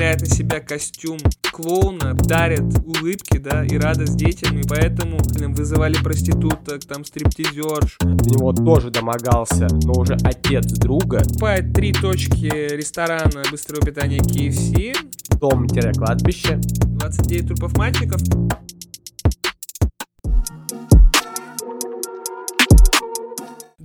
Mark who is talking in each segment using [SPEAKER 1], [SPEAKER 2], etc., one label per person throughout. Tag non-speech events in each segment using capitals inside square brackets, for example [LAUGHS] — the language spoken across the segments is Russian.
[SPEAKER 1] примеряет на себя костюм клоуна, дарит улыбки, да, и радость детям, и поэтому блин, вызывали проституток, там, стриптизерш.
[SPEAKER 2] До него тоже домогался, но уже отец друга.
[SPEAKER 1] Покупает три точки ресторана быстрого питания KFC,
[SPEAKER 2] Дом-кладбище.
[SPEAKER 1] 29 трупов мальчиков.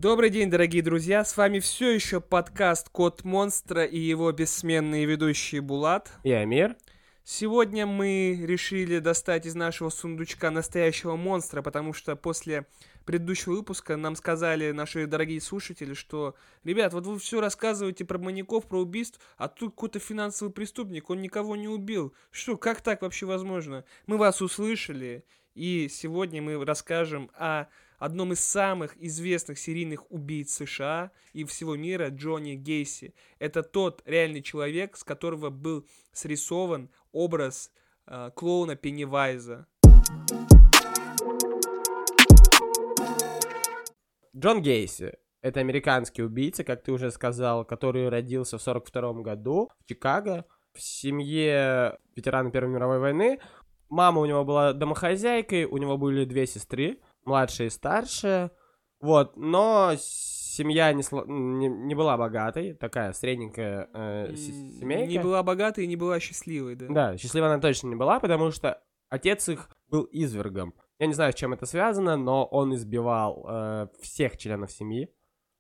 [SPEAKER 1] Добрый день, дорогие друзья! С вами все еще подкаст Код Монстра и его бессменные ведущие Булат.
[SPEAKER 2] И Амир.
[SPEAKER 1] Сегодня мы решили достать из нашего сундучка настоящего монстра, потому что после предыдущего выпуска нам сказали наши дорогие слушатели, что, ребят, вот вы все рассказываете про маньяков, про убийств, а тут какой-то финансовый преступник, он никого не убил. Что, как так вообще возможно? Мы вас услышали, и сегодня мы расскажем о одном из самых известных серийных убийц США и всего мира Джонни Гейси. Это тот реальный человек, с которого был срисован образ э, клоуна Пеннивайза.
[SPEAKER 2] Джон Гейси. Это американский убийца, как ты уже сказал, который родился в 42 году в Чикаго в семье ветерана Первой мировой войны. Мама у него была домохозяйкой, у него были две сестры, младшая и старшая. Вот, но семья не, сло... не, не была богатой, такая средненькая э, семейка.
[SPEAKER 1] Не была богатой и не была счастливой, да.
[SPEAKER 2] Да, счастливой она точно не была, потому что отец их был извергом. Я не знаю, с чем это связано, но он избивал э, всех членов семьи,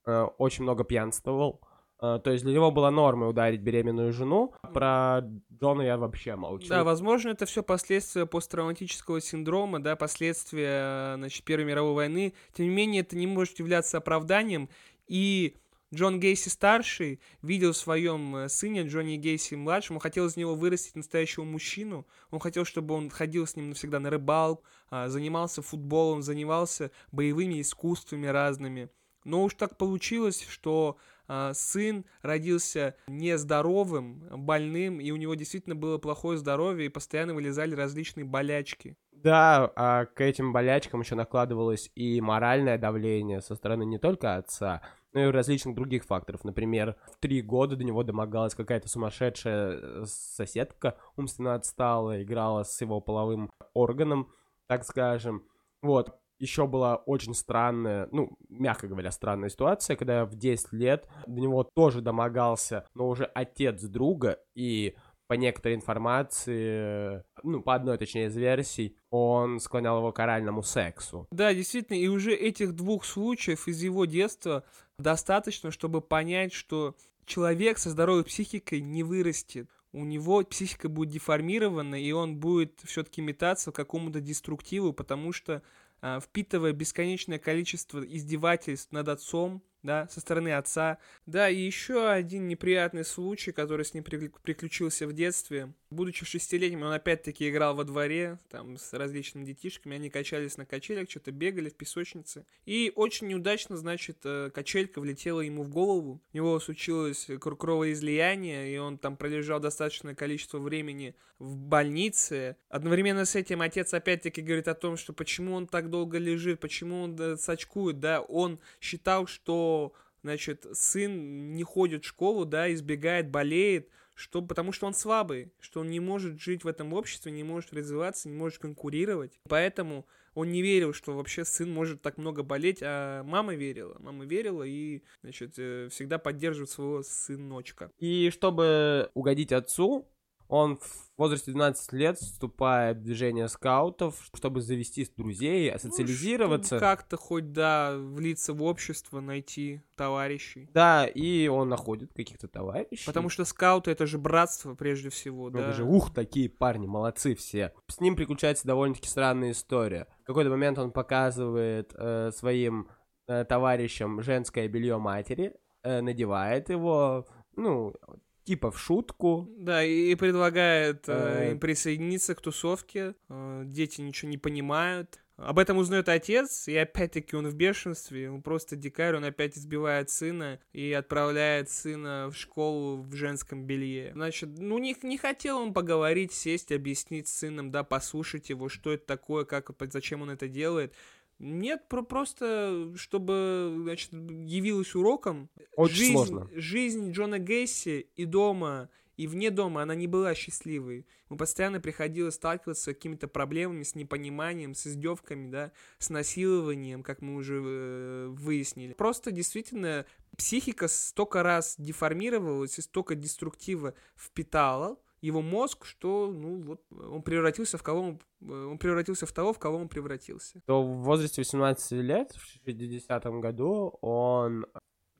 [SPEAKER 2] э, очень много пьянствовал. Э, то есть для него была нормой ударить беременную жену. Про Джона я вообще молчу.
[SPEAKER 1] Да, возможно, это все последствия посттравматического синдрома, да, последствия, значит, Первой мировой войны. Тем не менее, это не может являться оправданием. И Джон Гейси старший видел в своем э, сыне Джонни Гейси младшему, хотел из него вырастить настоящего мужчину. Он хотел, чтобы он ходил с ним навсегда на рыбалку, а, занимался футболом, занимался боевыми искусствами разными. Но уж так получилось, что сын родился нездоровым, больным, и у него действительно было плохое здоровье, и постоянно вылезали различные болячки.
[SPEAKER 2] Да, а к этим болячкам еще накладывалось и моральное давление со стороны не только отца, но и различных других факторов. Например, в три года до него домогалась какая-то сумасшедшая э, соседка, умственно отстала, играла с его половым органом, так скажем. Вот, еще была очень странная, ну, мягко говоря, странная ситуация, когда в 10 лет до него тоже домогался, но уже отец друга, и по некоторой информации, ну, по одной, точнее, из версий, он склонял его к оральному сексу.
[SPEAKER 1] Да, действительно, и уже этих двух случаев из его детства достаточно, чтобы понять, что человек со здоровой психикой не вырастет. У него психика будет деформирована, и он будет все-таки метаться к какому-то деструктиву, потому что впитывая бесконечное количество издевательств над отцом, да, со стороны отца. Да, и еще один неприятный случай, который с ним приключился в детстве. Будучи шестилетним, он опять-таки играл во дворе, там, с различными детишками, они качались на качелях, что-то бегали в песочнице. И очень неудачно, значит, э, качелька влетела ему в голову. У него случилось кровоизлияние, и он там пролежал достаточное количество времени в больнице. Одновременно с этим отец опять-таки говорит о том, что почему он так долго лежит, почему он сачкует, да, он считал, что значит, сын не ходит в школу, да, избегает, болеет, что, потому что он слабый, что он не может жить в этом обществе, не может развиваться, не может конкурировать. Поэтому он не верил, что вообще сын может так много болеть, а мама верила. Мама верила и, значит, э, всегда поддерживает своего сыночка.
[SPEAKER 2] И чтобы угодить отцу, он в возрасте 12 лет вступает в движение скаутов, чтобы завести друзей, ну, социализироваться.
[SPEAKER 1] Ну, как-то хоть, да, влиться в общество, найти товарищей.
[SPEAKER 2] Да, и он находит каких-то товарищей.
[SPEAKER 1] Потому что скауты — это же братство, прежде всего, ну,
[SPEAKER 2] да. Это же, ух, такие парни, молодцы все. С ним приключается довольно-таки странная история. В какой-то момент он показывает э, своим э, товарищам женское белье матери, э, надевает его, ну, типа в шутку.
[SPEAKER 1] Да, и предлагает э, им присоединиться к тусовке. Э, дети ничего не понимают. Об этом узнает отец, и опять-таки он в бешенстве, он просто дикарь, он опять избивает сына и отправляет сына в школу в женском белье. Значит, ну не, не хотел он поговорить, сесть, объяснить сыном, да, послушать его, что это такое, как, зачем он это делает. Нет, про просто, чтобы, значит, явилось уроком.
[SPEAKER 2] Очень
[SPEAKER 1] жизнь,
[SPEAKER 2] сложно.
[SPEAKER 1] Жизнь Джона Гейси и дома, и вне дома она не была счастливой. Ему постоянно приходилось сталкиваться с какими-то проблемами, с непониманием, с издевками, да, с насилованием, как мы уже э, выяснили. Просто действительно психика столько раз деформировалась и столько деструктива впитала его мозг, что, ну, вот, он превратился в кого он, э, он превратился в того, в кого он превратился.
[SPEAKER 2] То в возрасте 18 лет, в 60-м году, он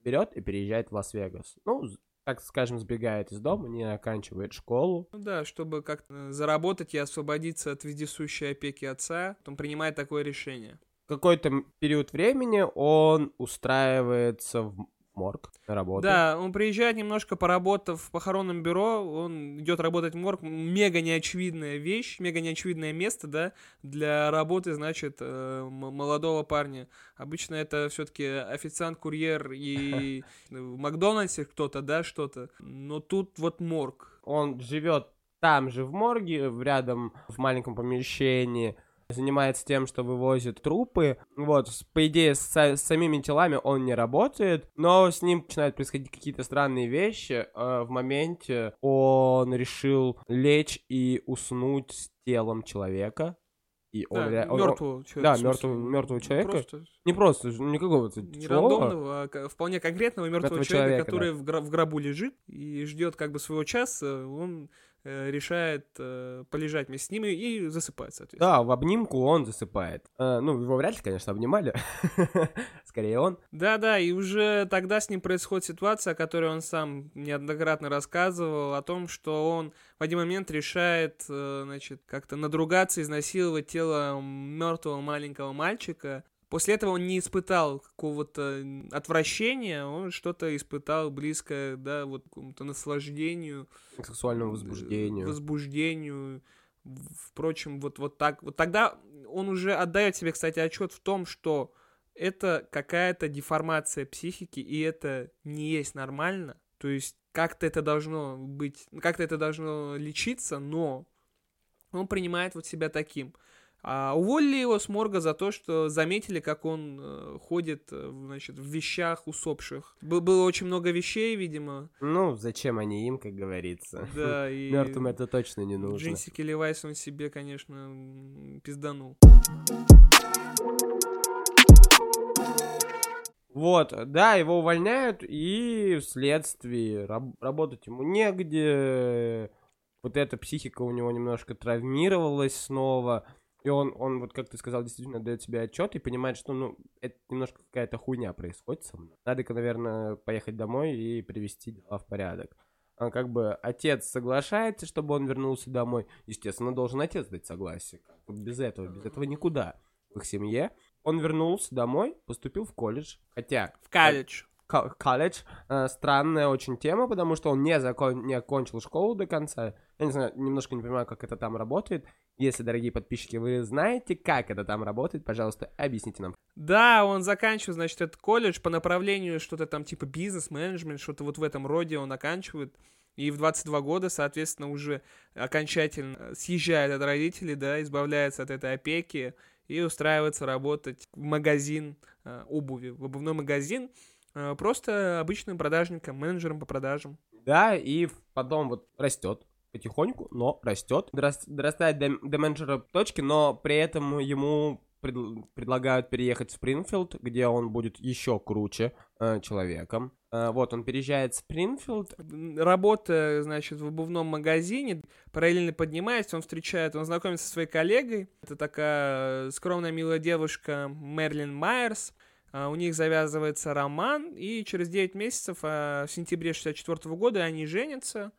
[SPEAKER 2] берет и переезжает в Лас-Вегас. Ну, так скажем, сбегает из дома, не оканчивает школу.
[SPEAKER 1] Ну да, чтобы как-то заработать и освободиться от вездесущей опеки отца, он принимает такое решение.
[SPEAKER 2] Какой-то период времени он устраивается в морг работать.
[SPEAKER 1] Да, он приезжает немножко поработав в похоронном бюро, он идет работать в морг, мега неочевидная вещь, мега неочевидное место, да, для работы, значит, э, молодого парня. Обычно это все-таки официант, курьер и [LAUGHS] в Макдональдсе кто-то, да, что-то. Но тут вот морг.
[SPEAKER 2] Он живет там же в морге, рядом в маленьком помещении, занимается тем, что вывозит трупы. Вот, по идее, с, с самими телами он не работает, но с ним начинают происходить какие-то странные вещи. Э, в моменте он решил лечь и уснуть с телом человека. И он,
[SPEAKER 1] да,
[SPEAKER 2] он,
[SPEAKER 1] мертвого
[SPEAKER 2] человека. Да, мертвого, мертвого человека. Просто... Не просто, не какого-то
[SPEAKER 1] Не рандомного, а вполне конкретного мертвого человека, человека, который да. в, гроб, в гробу лежит и ждет как бы своего часа. Он решает э, полежать вместе с ними и засыпает, соответственно.
[SPEAKER 2] Да, в обнимку он засыпает. Э, ну, его вряд ли, конечно, обнимали. [LAUGHS] Скорее он.
[SPEAKER 1] Да-да, и уже тогда с ним происходит ситуация, о которой он сам неоднократно рассказывал, о том, что он в один момент решает, э, значит, как-то надругаться, изнасиловать тело мертвого маленького мальчика, После этого он не испытал какого-то отвращения, он что-то испытал близкое, да, вот какому-то наслаждению.
[SPEAKER 2] Сексуальному возбуждению.
[SPEAKER 1] Возбуждению. Впрочем, вот, вот так. Вот тогда он уже отдает себе, кстати, отчет в том, что это какая-то деформация психики, и это не есть нормально. То есть как-то это должно быть, как-то это должно лечиться, но он принимает вот себя таким. А уволили его с морга за то, что заметили, как он э, ходит э, значит, в вещах усопших. Был, было очень много вещей, видимо.
[SPEAKER 2] Ну, зачем они им, как говорится.
[SPEAKER 1] Да, [LAUGHS] и...
[SPEAKER 2] Мертвым это точно не нужно.
[SPEAKER 1] Джинсики Левайс он себе, конечно, пизданул.
[SPEAKER 2] Вот, да, его увольняют, и вследствие раб- работать ему негде, вот эта психика у него немножко травмировалась снова, и он, он, вот как ты сказал, действительно дает себе отчет и понимает, что, ну, это немножко какая-то хуйня происходит со мной. Надо-ка, наверное, поехать домой и привести дела в порядок. А как бы отец соглашается, чтобы он вернулся домой. Естественно, должен отец дать согласие. Без этого, без этого никуда. В их семье. Он вернулся домой, поступил в колледж. Хотя...
[SPEAKER 1] В колледж
[SPEAKER 2] колледж. Э, странная очень тема, потому что он не, закон... не окончил школу до конца. Я не знаю, немножко не понимаю, как это там работает. Если, дорогие подписчики, вы знаете, как это там работает, пожалуйста, объясните нам.
[SPEAKER 1] Да, он заканчивает, значит, этот колледж по направлению что-то там типа бизнес-менеджмент, что-то вот в этом роде он оканчивает. И в 22 года, соответственно, уже окончательно съезжает от родителей, да, избавляется от этой опеки и устраивается работать в магазин э, обуви, в обувной магазин. Э, просто обычным продажником, менеджером по продажам.
[SPEAKER 2] Да, и потом вот растет потихоньку, но растет. Дорастает до, до менеджера точки, но при этом ему пред, предлагают переехать в Спрингфилд, где он будет еще круче э, человеком. Э, вот, он переезжает в Спрингфилд.
[SPEAKER 1] Работа, значит, в обувном магазине, параллельно поднимается, он встречает, он знакомится со своей коллегой. Это такая скромная, милая девушка Мерлин Майерс. А, у них завязывается роман, и через 9 месяцев, в сентябре 64 года, они женятся,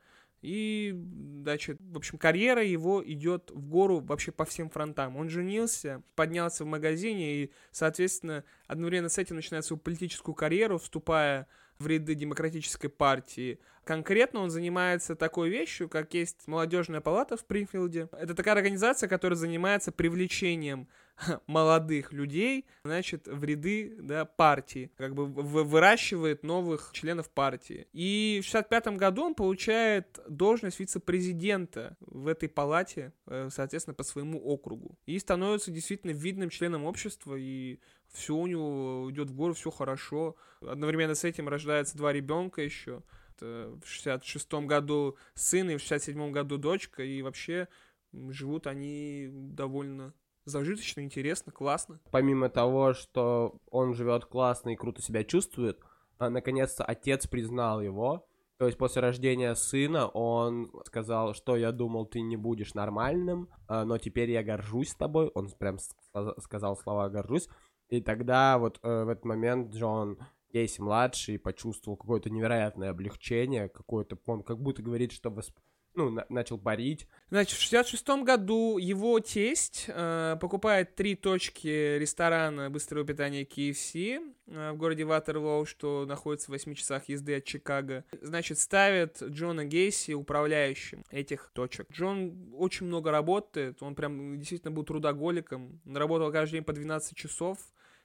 [SPEAKER 1] и, значит, в общем, карьера его идет в гору вообще по всем фронтам. Он женился, поднялся в магазине, и, соответственно, одновременно с этим начинает свою политическую карьеру, вступая в ряды демократической партии. Конкретно он занимается такой вещью, как есть молодежная палата в Принфилде. Это такая организация, которая занимается привлечением [LAUGHS] молодых людей, значит, в ряды да, партии, как бы выращивает новых членов партии. И в 65 году он получает должность вице-президента в этой палате, э, соответственно, по своему округу. И становится действительно видным членом общества, и все у него идет в гору, все хорошо. Одновременно с этим рождается два ребенка еще. В 66-м году сын и в 67-м году дочка, и вообще живут они довольно зажиточно, интересно, классно.
[SPEAKER 2] Помимо того, что он живет классно и круто себя чувствует, а, наконец-то отец признал его. То есть после рождения сына он сказал, что я думал, ты не будешь нормальным, а, но теперь я горжусь тобой. Он прям сказал слова «горжусь». И тогда вот э, в этот момент Джон Гейси младший почувствовал какое-то невероятное облегчение, какое-то, он как будто говорит, что восп ну, на- начал парить.
[SPEAKER 1] Значит, в 66 году его тесть э, покупает три точки ресторана быстрого питания KFC э, в городе Ватерлоу, что находится в 8 часах езды от Чикаго. Значит, ставит Джона Гейси управляющим этих точек. Джон очень много работает, он прям действительно был трудоголиком, работал каждый день по 12 часов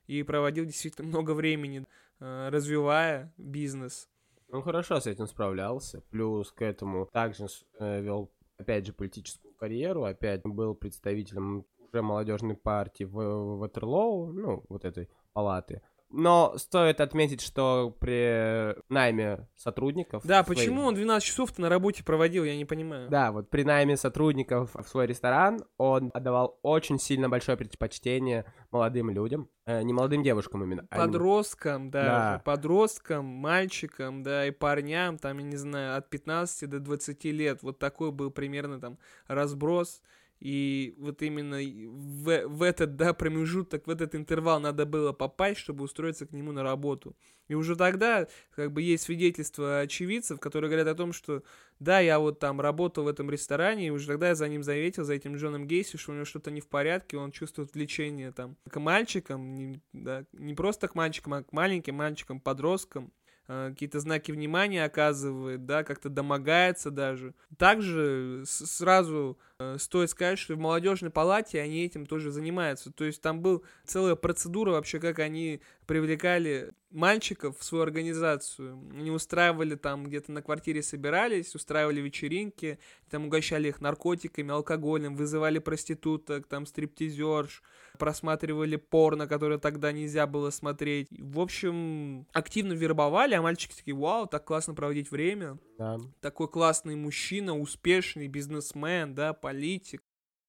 [SPEAKER 1] и проводил действительно много времени, э, развивая бизнес.
[SPEAKER 2] Он хорошо с этим справлялся. Плюс к этому также э, вел, опять же, политическую карьеру. Опять был представителем уже молодежной партии в Ватерлоу, ну, вот этой палаты. Но стоит отметить, что при найме сотрудников...
[SPEAKER 1] Да, своей... почему он 12 часов-то на работе проводил, я не понимаю.
[SPEAKER 2] Да, вот при найме сотрудников в свой ресторан он отдавал очень сильно большое предпочтение молодым людям, э, не молодым девушкам именно.
[SPEAKER 1] А подросткам, да, да, подросткам, мальчикам, да, и парням, там, я не знаю, от 15 до 20 лет. Вот такой был примерно там разброс. И вот именно в, в этот, да, промежуток, в этот интервал надо было попасть, чтобы устроиться к нему на работу. И уже тогда, как бы, есть свидетельства очевидцев, которые говорят о том, что, да, я вот там работал в этом ресторане, и уже тогда я за ним заметил, за этим Джоном Гейси, что у него что-то не в порядке, он чувствует влечение там к мальчикам, не, да, не просто к мальчикам, а к маленьким мальчикам, подросткам. Э, какие-то знаки внимания оказывает, да, как-то домогается даже. Также сразу э, стоит сказать, что в молодежной палате они этим тоже занимаются. То есть там был целая процедура вообще, как они привлекали мальчиков в свою организацию. Они устраивали там где-то на квартире собирались, устраивали вечеринки, там угощали их наркотиками, алкоголем, вызывали проституток, там стриптизерш, просматривали порно, которое тогда нельзя было смотреть. В общем, активно вербовали, а мальчики такие, вау, так классно проводить время.
[SPEAKER 2] Да.
[SPEAKER 1] Такой классный мужчина, успешный бизнесмен, да, политик.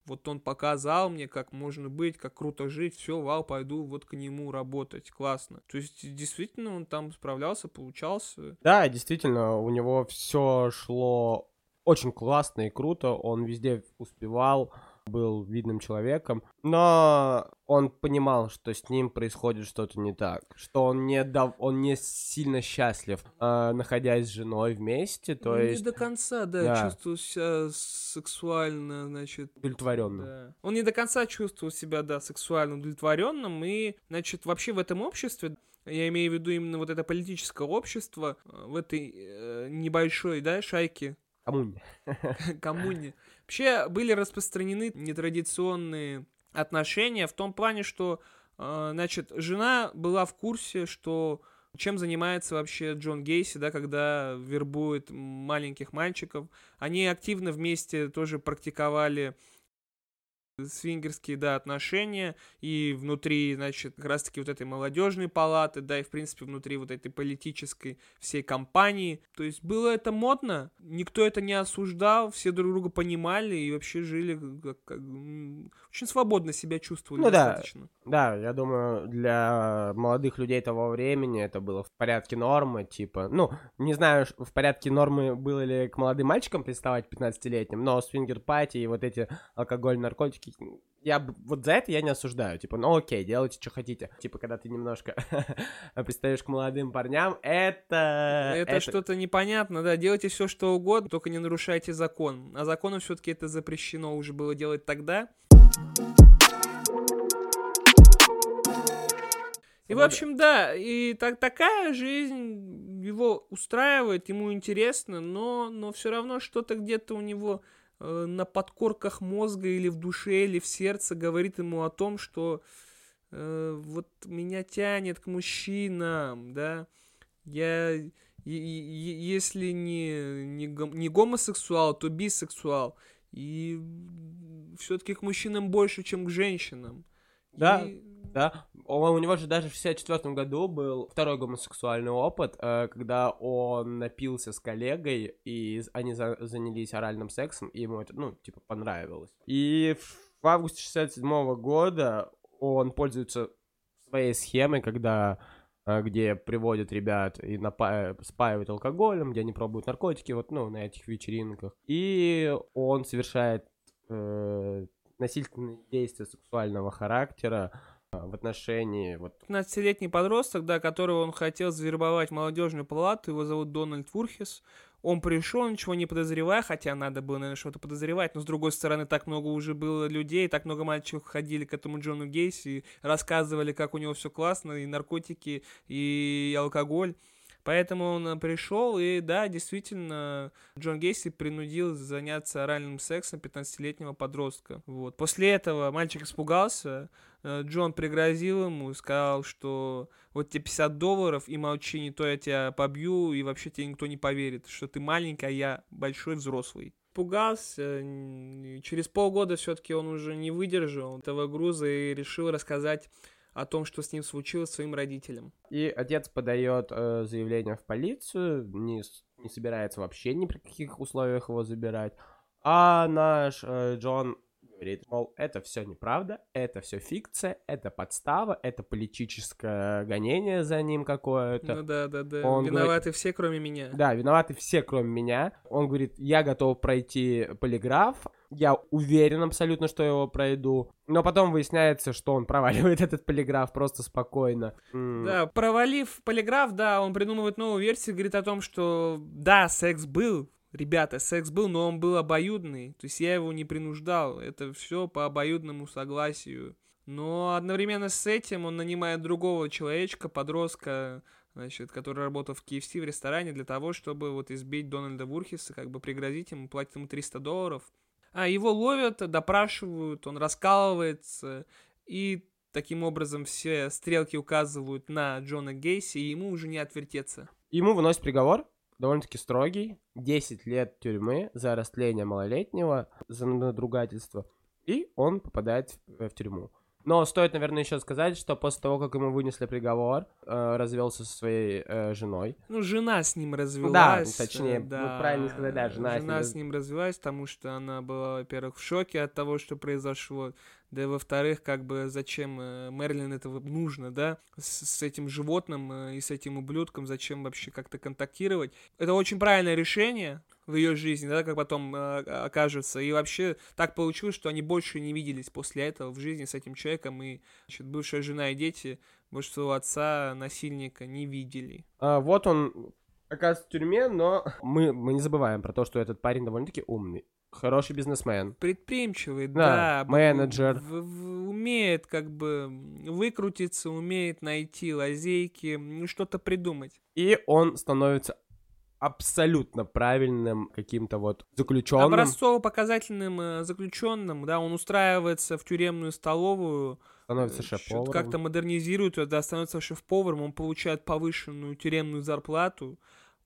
[SPEAKER 1] Вот он показал мне, как можно быть, как круто жить, все, вау, пойду вот к нему работать, классно. То есть, действительно, он там справлялся, получался.
[SPEAKER 2] Да, действительно, у него все шло очень классно и круто, он везде успевал, был видным человеком, но он понимал, что с ним происходит что-то не так, что он не, дав... он не сильно счастлив, э, находясь с женой вместе, то
[SPEAKER 1] ну,
[SPEAKER 2] есть...
[SPEAKER 1] Не до конца, да, да. чувствовал себя сексуально, значит...
[SPEAKER 2] Удовлетворенным.
[SPEAKER 1] Да. Он не до конца чувствовал себя, да, сексуально удовлетворенным, и, значит, вообще в этом обществе я имею в виду именно вот это политическое общество э, в этой э, небольшой, да, шайке.
[SPEAKER 2] Коммуне. [LAUGHS]
[SPEAKER 1] Коммуне. Вообще были распространены нетрадиционные отношения в том плане, что, э, значит, жена была в курсе, что чем занимается вообще Джон Гейси, да, когда вербует маленьких мальчиков. Они активно вместе тоже практиковали свингерские, да, отношения, и внутри, значит, как раз-таки вот этой молодежной палаты, да, и, в принципе, внутри вот этой политической всей компании. То есть было это модно, никто это не осуждал, все друг друга понимали и вообще жили как, как, очень свободно себя чувствовали
[SPEAKER 2] ну,
[SPEAKER 1] достаточно.
[SPEAKER 2] Да, да, я думаю, для молодых людей того времени это было в порядке нормы, типа, ну, не знаю, в порядке нормы было ли к молодым мальчикам приставать 15-летним, но свингер-пати и вот эти алкоголь, наркотики я вот за это я не осуждаю. Типа, ну окей, делайте, что хотите. Типа, когда ты немножко [LAUGHS] пристаешь к молодым парням, это...
[SPEAKER 1] Это, это... что-то непонятно, да. Делайте все, что угодно, только не нарушайте закон. А законом все-таки это запрещено уже было делать тогда. И, в общем, да, и так, такая жизнь его устраивает, ему интересно, но, но все равно что-то где-то у него на подкорках мозга или в душе, или в сердце говорит ему о том, что э, вот меня тянет к мужчинам, да, я, и, и, если не, не, не гомосексуал, то бисексуал, и все-таки к мужчинам больше, чем к женщинам.
[SPEAKER 2] Да.
[SPEAKER 1] И
[SPEAKER 2] Да, у него же даже в 64 году был второй гомосексуальный опыт, э, когда он напился с коллегой, и они за занялись оральным сексом, и ему это, ну, типа, понравилось. И в августе 67 года он пользуется своей схемой, когда э, где приводят ребят и напа- спаивают алкоголем, где они пробуют наркотики, вот, ну, на этих вечеринках. И он совершает э, насильственные действия сексуального характера в отношении вот...
[SPEAKER 1] 15-летний подросток, да, которого он хотел завербовать в молодежную палату, его зовут Дональд Вурхис. Он пришел, ничего не подозревая, хотя надо было, наверное, что-то подозревать, но, с другой стороны, так много уже было людей, так много мальчиков ходили к этому Джону Гейси рассказывали, как у него все классно, и наркотики, и алкоголь. Поэтому он э, пришел, и да, действительно, Джон Гейси принудил заняться оральным сексом 15-летнего подростка. Вот. После этого мальчик испугался, э, Джон пригрозил ему сказал, что вот тебе 50 долларов и молчи, не то я тебя побью, и вообще тебе никто не поверит, что ты маленький, а я большой взрослый пугался. Через полгода все-таки он уже не выдержал этого груза и решил рассказать о том, что с ним случилось своим родителям.
[SPEAKER 2] И отец подает э, заявление в полицию, не, не собирается вообще ни при каких условиях его забирать. А наш э, Джон говорит, мол, это все неправда, это все фикция, это подстава, это политическое гонение за ним какое-то.
[SPEAKER 1] Ну да, да, да. Он виноваты говорит, все, кроме меня.
[SPEAKER 2] Да, виноваты все, кроме меня. Он говорит, я готов пройти полиграф, я уверен абсолютно, что я его пройду. Но потом выясняется, что он проваливает [LAUGHS] этот полиграф просто спокойно.
[SPEAKER 1] Да, провалив полиграф, да, он придумывает новую версию, говорит о том, что да, секс был, ребята, секс был, но он был обоюдный. То есть я его не принуждал. Это все по обоюдному согласию. Но одновременно с этим он нанимает другого человечка, подростка, значит, который работал в KFC в ресторане для того, чтобы вот избить Дональда Вурхиса, как бы пригрозить ему, платить ему 300 долларов. А его ловят, допрашивают, он раскалывается, и таким образом все стрелки указывают на Джона Гейси, и ему уже не отвертеться.
[SPEAKER 2] Ему выносят приговор, довольно-таки строгий, 10 лет тюрьмы за растление малолетнего, за надругательство, и он попадает в, в тюрьму. Но стоит, наверное, еще сказать, что после того, как ему вынесли приговор, э, развелся со своей э, женой.
[SPEAKER 1] Ну, жена с ним развелась.
[SPEAKER 2] Да, точнее, да, ну, правильно сказать, да, жена,
[SPEAKER 1] жена с, ним... с ним развелась, потому что она была, во-первых, в шоке от того, что произошло. Да и во-вторых, как бы зачем э, Мерлин этого нужно, да, с, с этим животным э, и с этим ублюдком, зачем вообще как-то контактировать. Это очень правильное решение в ее жизни, да, как потом э, окажется. И вообще так получилось, что они больше не виделись после этого в жизни с этим человеком, и значит, бывшая жена и дети больше своего отца, насильника, не видели.
[SPEAKER 2] А, вот он оказывается в тюрьме, но мы, мы не забываем про то, что этот парень довольно-таки умный. Хороший бизнесмен.
[SPEAKER 1] Предприимчивый, да.
[SPEAKER 2] да менеджер.
[SPEAKER 1] В, в, умеет как бы выкрутиться, умеет найти лазейки, что-то придумать.
[SPEAKER 2] И он становится абсолютно правильным каким-то вот заключенным.
[SPEAKER 1] Образцово-показательным э, заключенным, да, он устраивается в тюремную столовую,
[SPEAKER 2] становится э, шеф-поваром.
[SPEAKER 1] Как-то модернизирует да, становится шеф-поваром, он получает повышенную тюремную зарплату,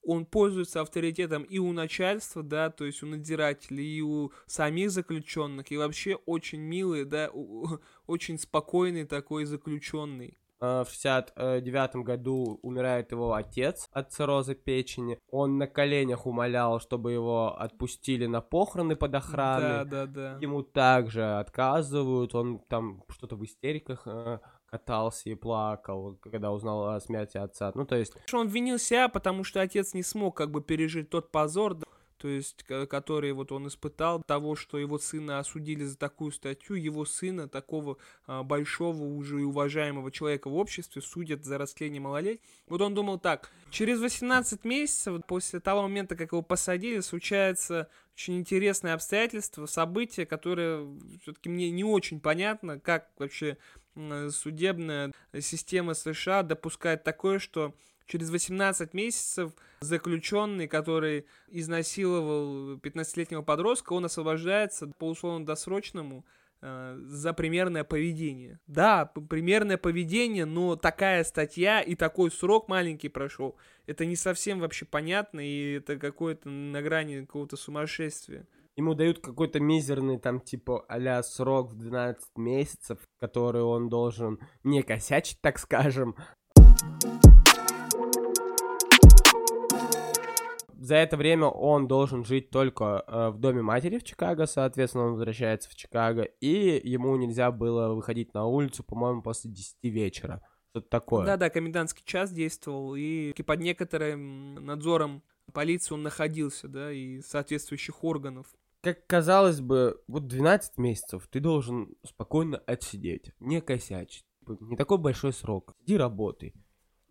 [SPEAKER 1] он пользуется авторитетом и у начальства, да, то есть у надзирателей, и у самих заключенных, и вообще очень милый, да, [LAUGHS] очень спокойный такой заключенный.
[SPEAKER 2] А, в 69 году умирает его отец от цирроза печени. Он на коленях умолял, чтобы его отпустили на похороны под охраной.
[SPEAKER 1] Да, да, да.
[SPEAKER 2] Ему также отказывают, он там что-то в истериках э, катался и плакал, когда узнал о смерти отца. Ну, то есть...
[SPEAKER 1] Он винил себя, потому что отец не смог как бы пережить тот позор, то есть, который вот он испытал, того, что его сына осудили за такую статью, его сына, такого а, большого уже и уважаемого человека в обществе, судят за растление малолетних. Вот он думал так, через 18 месяцев, после того момента, как его посадили, случается очень интересное обстоятельство, событие, которое все-таки мне не очень понятно, как вообще судебная система США допускает такое, что через 18 месяцев заключенный, который изнасиловал 15-летнего подростка, он освобождается по условно-досрочному э, за примерное поведение. Да, примерное поведение, но такая статья и такой срок маленький прошел. Это не совсем вообще понятно, и это какое-то на грани какого-то сумасшествия.
[SPEAKER 2] Ему дают какой-то мизерный там типа а срок в 12 месяцев, который он должен не косячить, так скажем. За это время он должен жить только э, в доме матери в Чикаго, соответственно, он возвращается в Чикаго, и ему нельзя было выходить на улицу, по-моему, после 10 вечера. Что-то такое.
[SPEAKER 1] Да-да, комендантский час действовал, и под некоторым надзором полиции он находился, да, и соответствующих органов.
[SPEAKER 2] Как казалось бы, вот 12 месяцев ты должен спокойно отсидеть, не косячить. Не такой большой срок. Иди работай.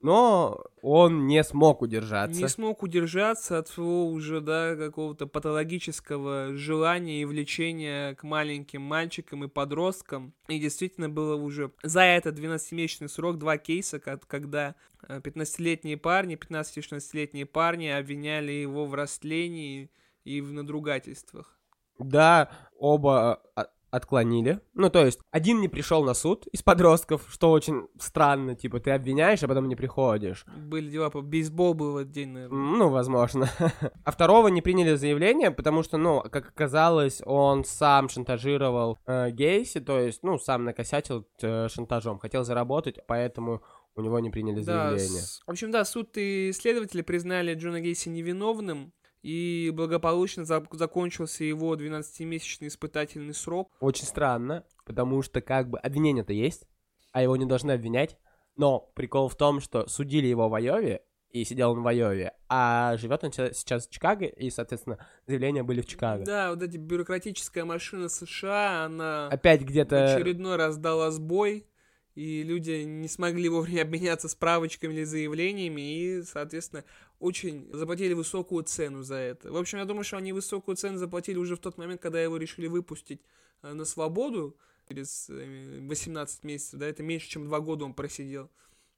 [SPEAKER 2] Но он не смог удержаться.
[SPEAKER 1] Не смог удержаться от своего уже, да, какого-то патологического желания и влечения к маленьким мальчикам и подросткам. И действительно было уже за этот 12-месячный срок два кейса, когда 15-летние э, парни, 15-16-летние парни обвиняли его в растлении и в надругательствах.
[SPEAKER 2] Да, оба а, отклонили. Ну, то есть, один не пришел на суд из подростков, что очень странно, типа, ты обвиняешь, а потом не приходишь.
[SPEAKER 1] Были дела по бейсбол был в этот день, наверное.
[SPEAKER 2] Ну, возможно. [LAUGHS] а второго не приняли заявление, потому что, ну, как оказалось, он сам шантажировал э, Гейси, то есть, ну, сам накосячил э, шантажом, хотел заработать, поэтому у него не приняли заявление. Да,
[SPEAKER 1] с... В общем, да, суд и следователи признали Джона Гейси невиновным, и благополучно за- закончился его 12-месячный испытательный срок.
[SPEAKER 2] Очень странно, потому что как бы обвинение-то есть, а его не должны обвинять. Но прикол в том, что судили его в Айове, и сидел он в Айове, а живет он сейчас в Чикаго, и, соответственно, заявления были в Чикаго.
[SPEAKER 1] Да, вот эта бюрократическая машина США, она
[SPEAKER 2] опять где-то
[SPEAKER 1] очередной раз дала сбой, и люди не смогли вовремя обменяться справочками или заявлениями, и, соответственно, очень заплатили высокую цену за это. В общем, я думаю, что они высокую цену заплатили уже в тот момент, когда его решили выпустить э, на свободу через 18 э, месяцев, да, это меньше, чем 2 года он просидел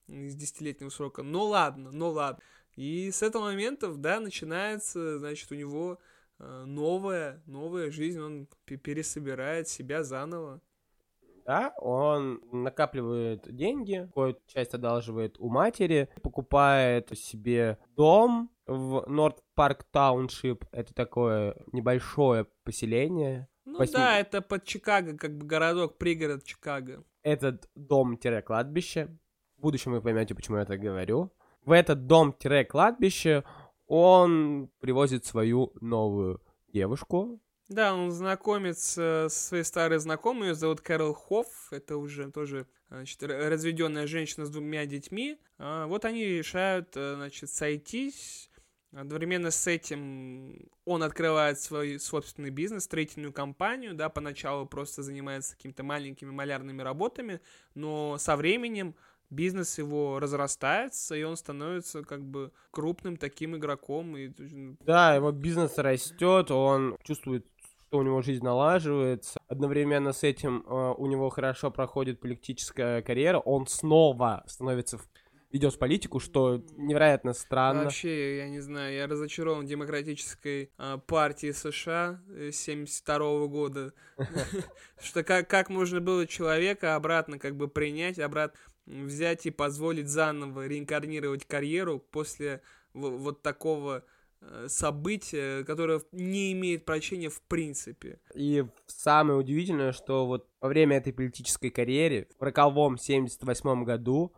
[SPEAKER 1] из 10-летнего срока. Но ладно, но ладно. И с этого момента, да, начинается, значит, у него э, новая, новая жизнь, он пересобирает себя заново
[SPEAKER 2] да, он накапливает деньги, какую-то часть одалживает у матери, покупает себе дом в Norwood Park Township, это такое небольшое поселение.
[SPEAKER 1] Ну Восьми... да, это под Чикаго, как бы городок, пригород Чикаго.
[SPEAKER 2] Этот дом-кладбище, в будущем вы поймете, почему я так говорю. В этот дом-кладбище он привозит свою новую девушку,
[SPEAKER 1] да, он знакомится со своей старой знакомой, ее зовут Кэрол Хофф, это уже тоже значит, разведенная женщина с двумя детьми. А, вот они решают, э, значит, сойтись. Одновременно с этим он открывает свой собственный бизнес, строительную компанию, да, поначалу просто занимается какими-то маленькими малярными работами, но со временем бизнес его разрастается, и он становится как бы крупным таким игроком. И...
[SPEAKER 2] Да, его бизнес растет, он чувствует что у него жизнь налаживается. Одновременно с этим э, у него хорошо проходит политическая карьера. Он снова становится ведет политику, что невероятно странно.
[SPEAKER 1] Вообще, я не знаю, я разочарован демократической э, партии США 72 -го года. [LAUGHS] Что как, как можно было человека обратно как бы принять, обратно взять и позволить заново реинкарнировать карьеру после вот такого событие, которое не имеет прощения в принципе.
[SPEAKER 2] И самое удивительное, что вот во время этой политической карьеры в роковом 78 году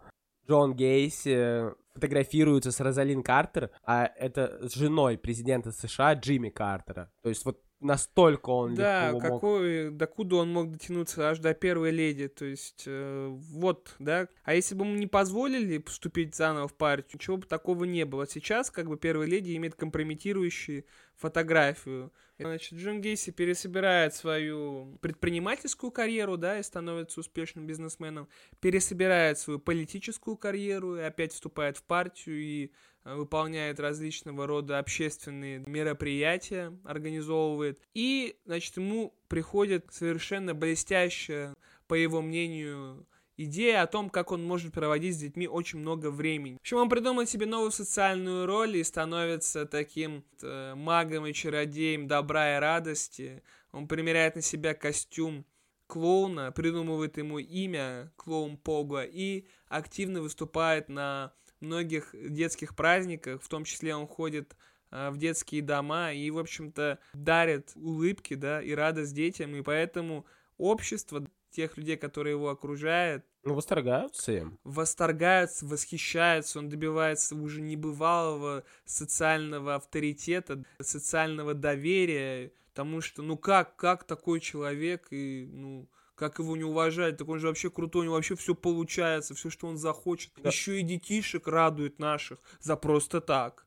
[SPEAKER 2] Джон Гейси фотографируется с Розалин Картер, а это с женой президента США Джимми Картера. То есть вот настолько он
[SPEAKER 1] да,
[SPEAKER 2] легко
[SPEAKER 1] какой, мог... докуда он мог дотянуться аж до первой леди, то есть э, вот, да. А если бы ему не позволили поступить заново в партию, ничего бы такого не было. Сейчас как бы первая леди имеет компрометирующие фотографию. Значит, Джон Гейси пересобирает свою предпринимательскую карьеру, да, и становится успешным бизнесменом, пересобирает свою политическую карьеру и опять вступает в партию и выполняет различного рода общественные мероприятия, организовывает. И, значит, ему приходит совершенно блестящая, по его мнению, идея о том, как он может проводить с детьми очень много времени. В общем, он придумает себе новую социальную роль и становится таким э, магом и чародеем добра и радости. Он примеряет на себя костюм клоуна, придумывает ему имя клоун Пога и активно выступает на многих детских праздниках, в том числе он ходит а, в детские дома и, в общем-то, дарят улыбки, да, и радость детям, и поэтому общество тех людей, которые его окружают,
[SPEAKER 2] Ну, восторгаются им.
[SPEAKER 1] восторгаются, восхищаются, он добивается уже небывалого социального авторитета, социального доверия, потому что, ну как, как такой человек и, ну, как его не уважать, так он же вообще крутой, у него вообще все получается, все, что он захочет.
[SPEAKER 2] Да.
[SPEAKER 1] Еще и детишек радует наших за просто так.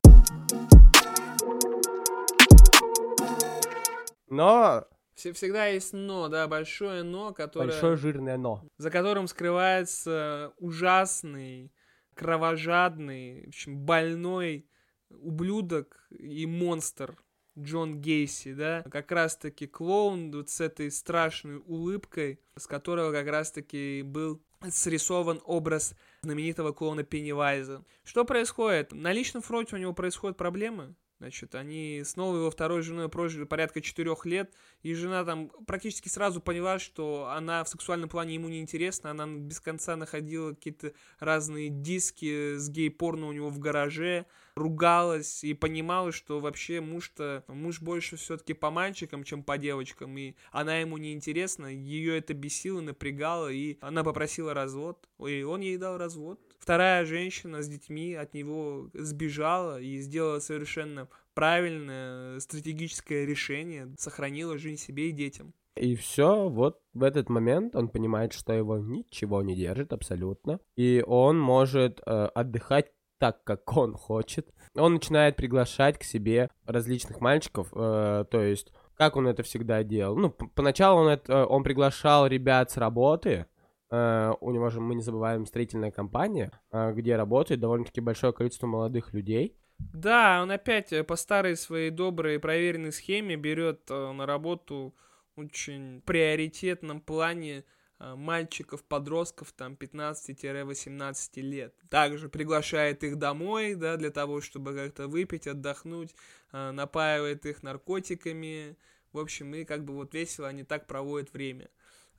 [SPEAKER 2] Но
[SPEAKER 1] Все, всегда есть но, да, большое но, которое...
[SPEAKER 2] большое жирное но.
[SPEAKER 1] за которым скрывается ужасный, кровожадный, в общем, больной ублюдок и монстр Джон Гейси, да, как раз-таки клоун вот с этой страшной улыбкой, с которого как раз-таки был срисован образ знаменитого клоуна Пеннивайза. Что происходит? На личном фронте у него происходят проблемы. Значит, они с новой его второй женой прожили порядка четырех лет, и жена там практически сразу поняла, что она в сексуальном плане ему не интересна, она без конца находила какие-то разные диски с гей-порно у него в гараже, ругалась и понимала, что вообще муж-то, муж больше все-таки по мальчикам, чем по девочкам, и она ему не интересна, ее это бесило, напрягало, и она попросила развод, и он ей дал развод. Вторая женщина с детьми от него сбежала и сделала совершенно правильное стратегическое решение, сохранила жизнь себе и детям.
[SPEAKER 2] И все, вот в этот момент он понимает, что его ничего не держит абсолютно. И он может э, отдыхать так, как он хочет. Он начинает приглашать к себе различных мальчиков, э, то есть как он это всегда делал. Ну, поначалу он, это, он приглашал ребят с работы. Э, у него же, мы не забываем, строительная компания, э, где работает довольно-таки большое количество молодых людей.
[SPEAKER 1] Да, он опять э, по старой своей доброй проверенной схеме берет э, на работу очень приоритетном плане мальчиков, подростков, там, 15-18 лет. Также приглашает их домой, да, для того, чтобы как-то выпить, отдохнуть, напаивает их наркотиками. В общем, и как бы вот весело они так проводят время.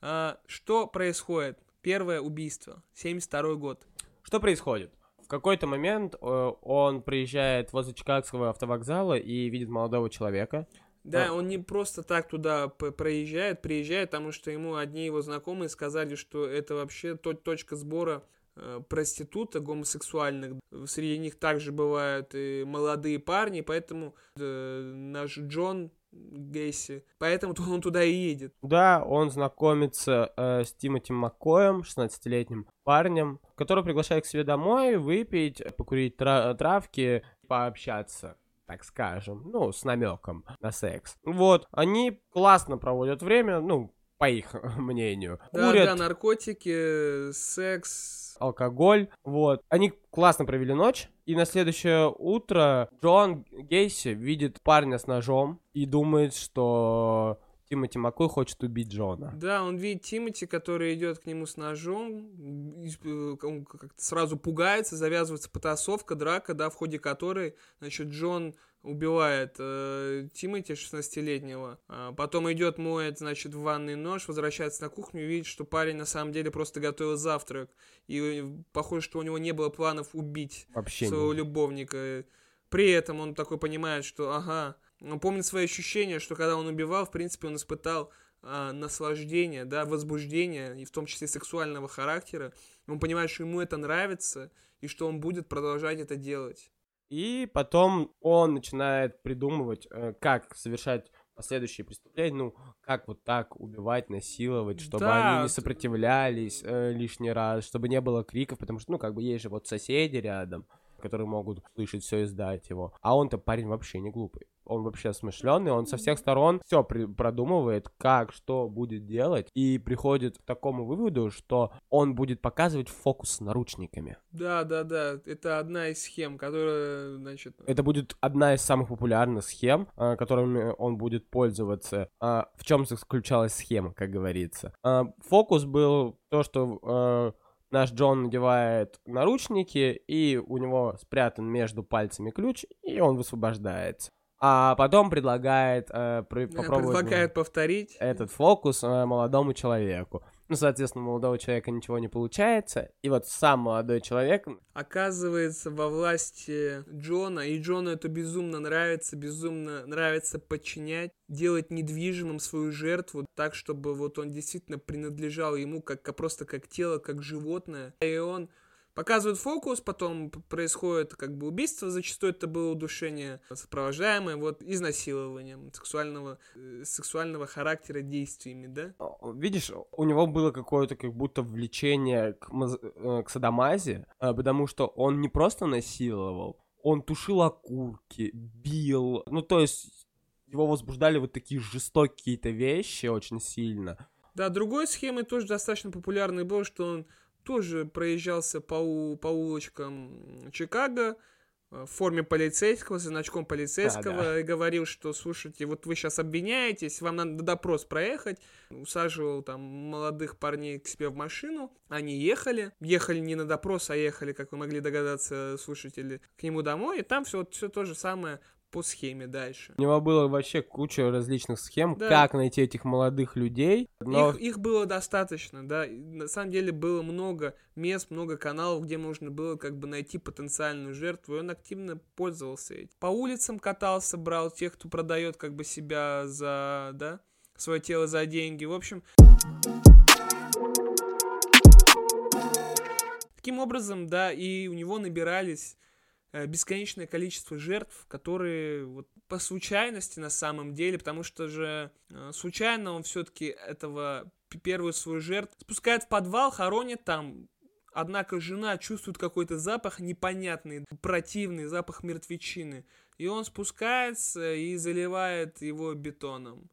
[SPEAKER 1] А, Что происходит? Первое убийство, 72 год.
[SPEAKER 2] Что происходит? В какой-то момент э, он приезжает возле Чикагского автовокзала и видит молодого человека.
[SPEAKER 1] Да,
[SPEAKER 2] А.
[SPEAKER 1] он не просто так туда проезжает, приезжает, потому что ему одни его знакомые сказали, что это вообще то- точка сбора э, проституток гомосексуальных. Среди них также бывают и молодые парни, поэтому э, наш Джон Гейси, поэтому [LAUGHS] он туда и едет.
[SPEAKER 2] Да, он знакомится э, с Тимоти Маккоем, 16-летним парнем, который приглашает к себе домой выпить, покурить тра- травки, пообщаться так скажем, ну, с намеком на секс. Вот, они классно проводят время, ну, по их [LAUGHS] мнению.
[SPEAKER 1] Да,
[SPEAKER 2] Курят,
[SPEAKER 1] да, наркотики, секс.
[SPEAKER 2] алкоголь, вот. Они классно провели ночь, и на следующее утро Джон Гейси видит парня с ножом и думает, что Тимоти Маккой хочет убить Джона.
[SPEAKER 1] Да, он видит Тимати, который идет к нему с ножом, э, он как-то сразу пугается, завязывается потасовка, драка, да, в ходе которой, значит, Джон убивает э, Тимати 16-летнего, а потом идет, моет, значит, в ванной нож, возвращается на кухню и видит, что парень на самом деле просто готовил завтрак, и э, похоже, что у него не было планов убить
[SPEAKER 2] Вообще
[SPEAKER 1] своего
[SPEAKER 2] не.
[SPEAKER 1] любовника. При этом он такой понимает, что, ага, он помнит свои ощущения, что когда он убивал, в принципе, он испытал а, наслаждение, да, возбуждение, и в том числе сексуального характера. Он понимает, что ему это нравится, и что он будет продолжать это делать.
[SPEAKER 2] И потом он начинает придумывать, э, как совершать последующие преступления, ну, как вот так убивать, насиловать, чтобы
[SPEAKER 1] Да,
[SPEAKER 2] они не сопротивлялись э, лишний раз, чтобы не было криков, потому что, ну, как бы есть же вот соседи рядом, которые могут слышать все и сдать его. А он-то парень вообще не глупый. Он вообще смышленый, он со всех сторон все продумывает, как, что будет делать, и приходит к такому выводу, что он будет показывать фокус с наручниками.
[SPEAKER 1] Да, да, да, это одна из схем, которая, значит...
[SPEAKER 2] Это будет одна из самых популярных схем, а, которыми он будет пользоваться. А, В чем заключалась схема, как говорится? А, Фокус был то, что наш Джон надевает наручники, и у него спрятан между пальцами ключ, и он высвобождается. А потом предлагает э, при- попробовать
[SPEAKER 1] Предлагает повторить.
[SPEAKER 2] этот фокус э, молодому человеку. Ну, соответственно, у молодого человека ничего не получается. И вот сам молодой человек...
[SPEAKER 1] Оказывается во власти Джона, и Джону это безумно нравится, безумно нравится подчинять, делать недвижимым свою жертву так, чтобы вот он действительно принадлежал ему как, просто как тело, как животное. И он Показывают фокус, потом происходит как бы убийство, зачастую это было удушение, сопровождаемое вот изнасилованием сексуального, э, сексуального характера действиями, да?
[SPEAKER 2] Видишь, у него было какое-то как будто влечение к, маз... Э, к садомазе, э, потому что он не просто насиловал, он тушил окурки, бил, ну то есть его возбуждали вот такие жестокие какие-то вещи очень сильно.
[SPEAKER 1] Да, другой схемой тоже достаточно популярной было, что он тоже проезжался по, у, по улочкам Чикаго э, в форме полицейского, с значком полицейского, а, да. и говорил, что, слушайте, вот вы сейчас обвиняетесь, вам надо допрос проехать. Усаживал там молодых парней к себе в машину, они ехали. Ехали не на допрос, а ехали, как вы могли догадаться, слушатели, к нему домой, и там все, все то же самое по схеме дальше.
[SPEAKER 2] У него было вообще куча различных схем, да. как найти этих молодых людей.
[SPEAKER 1] Но... Их, их было достаточно, да. На самом деле было много мест, много каналов, где можно было как бы найти потенциальную жертву, и он активно пользовался этим. По улицам катался, брал тех, кто продает как бы себя за, да, свое тело за деньги. В общем... Таким образом, да, и у него набирались бесконечное количество жертв, которые вот по случайности на самом деле, потому что же э, случайно он все-таки этого первую свою жертву спускает в подвал, хоронит там, однако жена чувствует какой-то запах непонятный, противный запах мертвечины, и он спускается и заливает его бетоном.